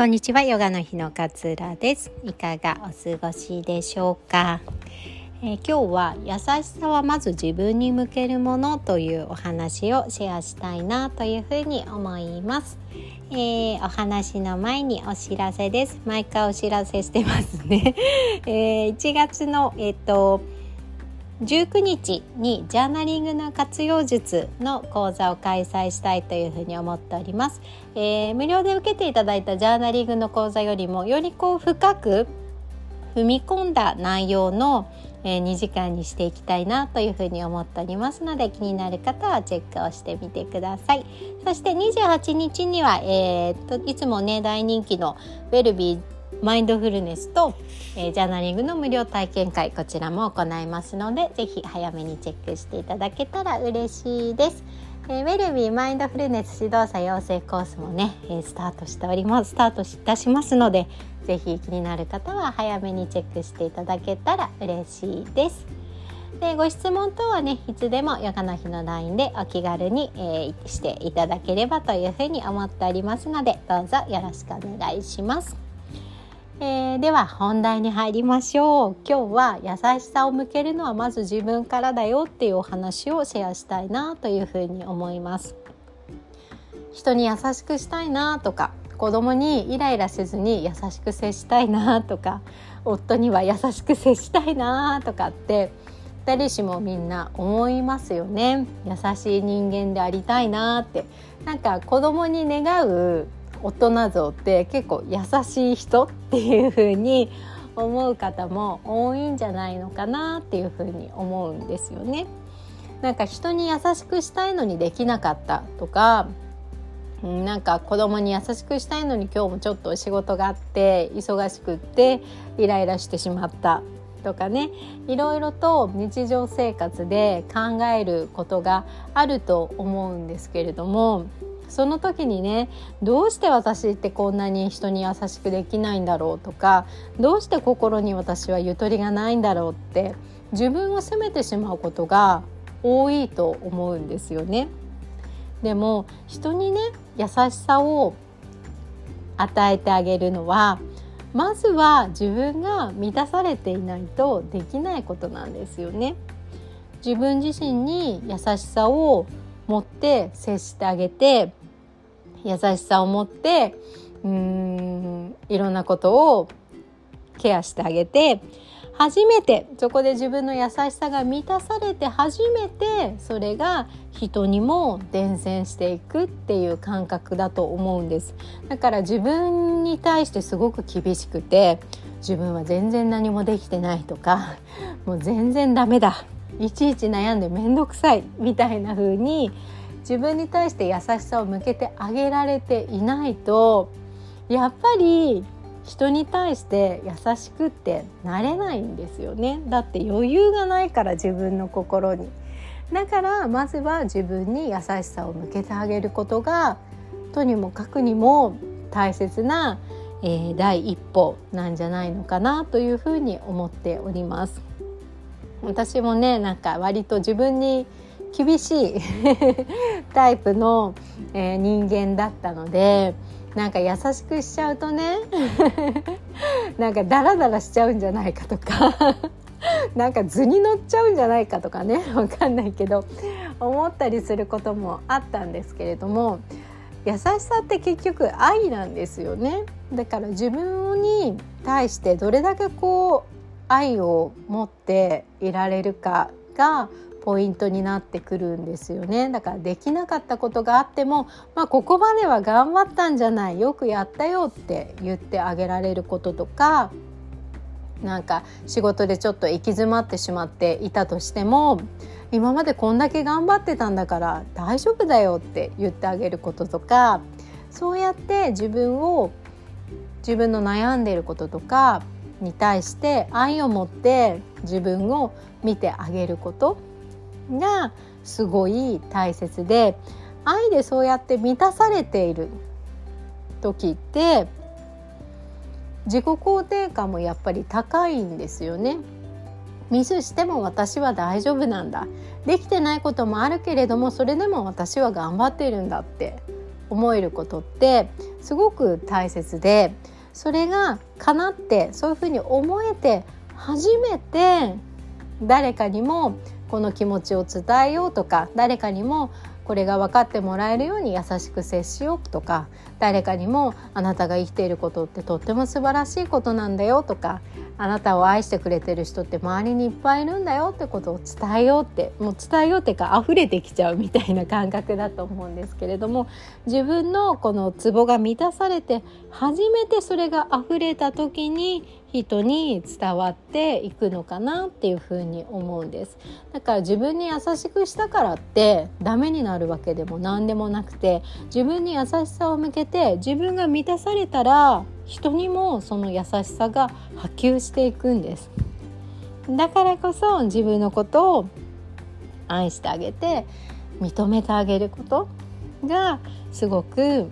こんにちは。ヨガの日の勝浦です。いかがお過ごしでしょうか、えー、今日は優しさはまず自分に向けるものというお話をシェアしたいなというふうに思います、えー、お話の前にお知らせです。毎回お知らせしてますね、えー、1月のえっ、と19日にジャーナリングの活用術の講座を開催したいというふうに思っております、えー、無料で受けていただいたジャーナリングの講座よりもよりこう深く踏み込んだ内容の、えー、2時間にしていきたいなというふうに思っておりますので気になる方はチェックをしてみてください。そして28日には、えー、といつもね大人気のウェルビーマインドフルネスと、えー、ジャーナリングの無料体験会こちらも行いますのでぜひ早めにチェックしていただけたら嬉しいです。えー、ウェルビーマインドフルネス指導者養成コースもね、えー、スタートしておりますスタートいたしますのでぜひ気になる方は早めにチェックしていただけたら嬉しいです。でご質問等はねいつでもヨガの日の LINE でお気軽に、えー、していただければというふうに思っておりますのでどうぞよろしくお願いします。えー、では本題に入りましょう。今日は優しさを向けるのはまず自分からだよっていうお話をシェアしたいなというふうに思います。人に優しくしたいなとか子供にイライラせずに優しく接したいなとか夫には優しく接したいなとかって誰しもみんな思いますよね。優しい人間でありたいなって。なんか子供に願う大人像って結構優しい人っていう風に思う方も多いんじゃないのかなっていう風に思うんですよね。なんか人に優しくしたいのにできなかったとかなんか子供に優しくしたいのに今日もちょっと仕事があって忙しくってイライラしてしまったとかねいろいろと日常生活で考えることがあると思うんですけれどもその時にねどうして私ってこんなに人に優しくできないんだろうとかどうして心に私はゆとりがないんだろうって自分を責めてしまうことが多いと思うんですよね。でも人にね優しさを与えてあげるのはまずは自分が満たされていないとできないことなんですよね。自分自身に優しさを持って接してあげて優しさを持ってうんいろんなことをケアしてあげて初めてそこで自分の優しさが満たされて初めてそれが人にも伝染していくっていう感覚だと思うんです。だから自分に対してすごく厳しくて自分は全然何もできてないとかもう全然ダメだ。いちいち悩んで面倒くさいみたいな風に自分に対して優しさを向けてあげられていないとやっぱり人に対して優しくってなれないんですよね。だって余裕がないから自分の心に。だからまずは自分に優しさを向けてあげることがとにもかくにも大切な、えー、第一歩なんじゃないのかなというふうに思っております。私もねなんか割と自分に厳しい タイプの、えー、人間だったのでなんか優しくしちゃうとね なんかダラダラしちゃうんじゃないかとか なんか図に乗っちゃうんじゃないかとかねわかんないけど思ったりすることもあったんですけれども優しさって結局愛なんですよね。だから自分に対してどれだけこう愛を持っていられるかがポイントになってくるんですよね。だからできなかったことがあっても、まあ、ここまでは頑張ったんじゃないよくやったよって言ってあげられることとかなんか仕事でちょっと行き詰まってしまっていたとしても今までこんだけ頑張ってたんだから大丈夫だよって言ってあげることとかそうやって自分を自分の悩んでいることとかに対して愛を持って自分を見てあげること。がすごい大切で愛でそうやって満たされている時って自己肯定感もやっぱり高いんですよね。ミスしても私は大丈夫なんだできてないこともあるけれどもそれでも私は頑張っているんだって思えることってすごく大切でそれが叶ってそういうふうに思えて初めて誰かにもこの気持ちを伝えようとか誰かにもこれが分かってもらえるように優しく接しようとか誰かにもあなたが生きていることってとっても素晴らしいことなんだよとかあなたを愛してくれてる人って周りにいっぱいいるんだよってことを伝えようってもう伝えようっていうか溢れてきちゃうみたいな感覚だと思うんですけれども自分のこのツボが満たされて初めてそれが溢れた時に人に伝わっていくのかなっていうふうに思うんですだから自分に優しくしたからってダメになるわけでも何でもなくて自分に優しさを向けて自分が満たされたら人にもその優しさが波及していくんですだからこそ自分のことを愛してあげて認めてあげることがすごく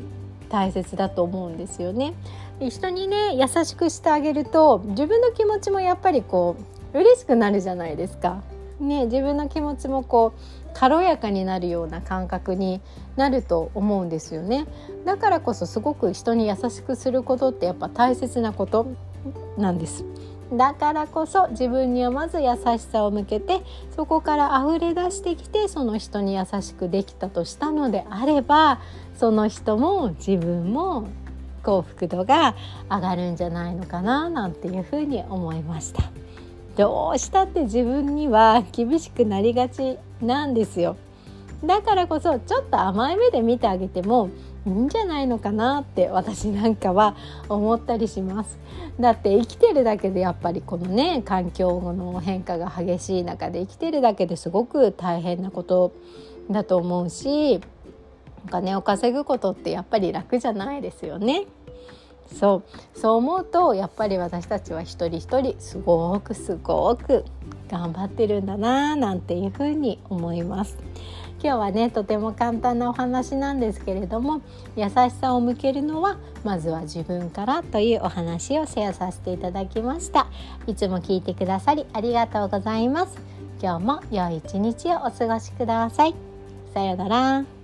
大切だと思うんですよね。人にね優しくしてあげると自分の気持ちもやっぱりこう嬉しくなるじゃないですか。ね、自分の気持ちもこう軽やかになるような感覚になると思うんですよねだからこそすごく人に優しくすることってやっぱ大切なことなんですだからこそ自分にはまず優しさを向けてそこから溢れ出してきてその人に優しくできたとしたのであればその人も自分も幸福度が上がるんじゃないのかななんていうふうに思いました。どうしたって自分には厳しくなりがちなんですよだからこそちょっと甘い目で見てあげてもいいんじゃないのかなって私なんかは思ったりしますだって生きてるだけでやっぱりこのね環境の変化が激しい中で生きてるだけですごく大変なことだと思うしお金を稼ぐことってやっぱり楽じゃないですよね。そう。そう思うとやっぱり私たちは一人一人すごくすごく頑張ってるんだななんていうふうに思います。今日はねとても簡単なお話なんですけれども優しさを向けるのはまずは自分からというお話をシェアさせていただきました。いつも聞いてくださりありがとうございます。今日も良い一日をお過ごしください。さようなら。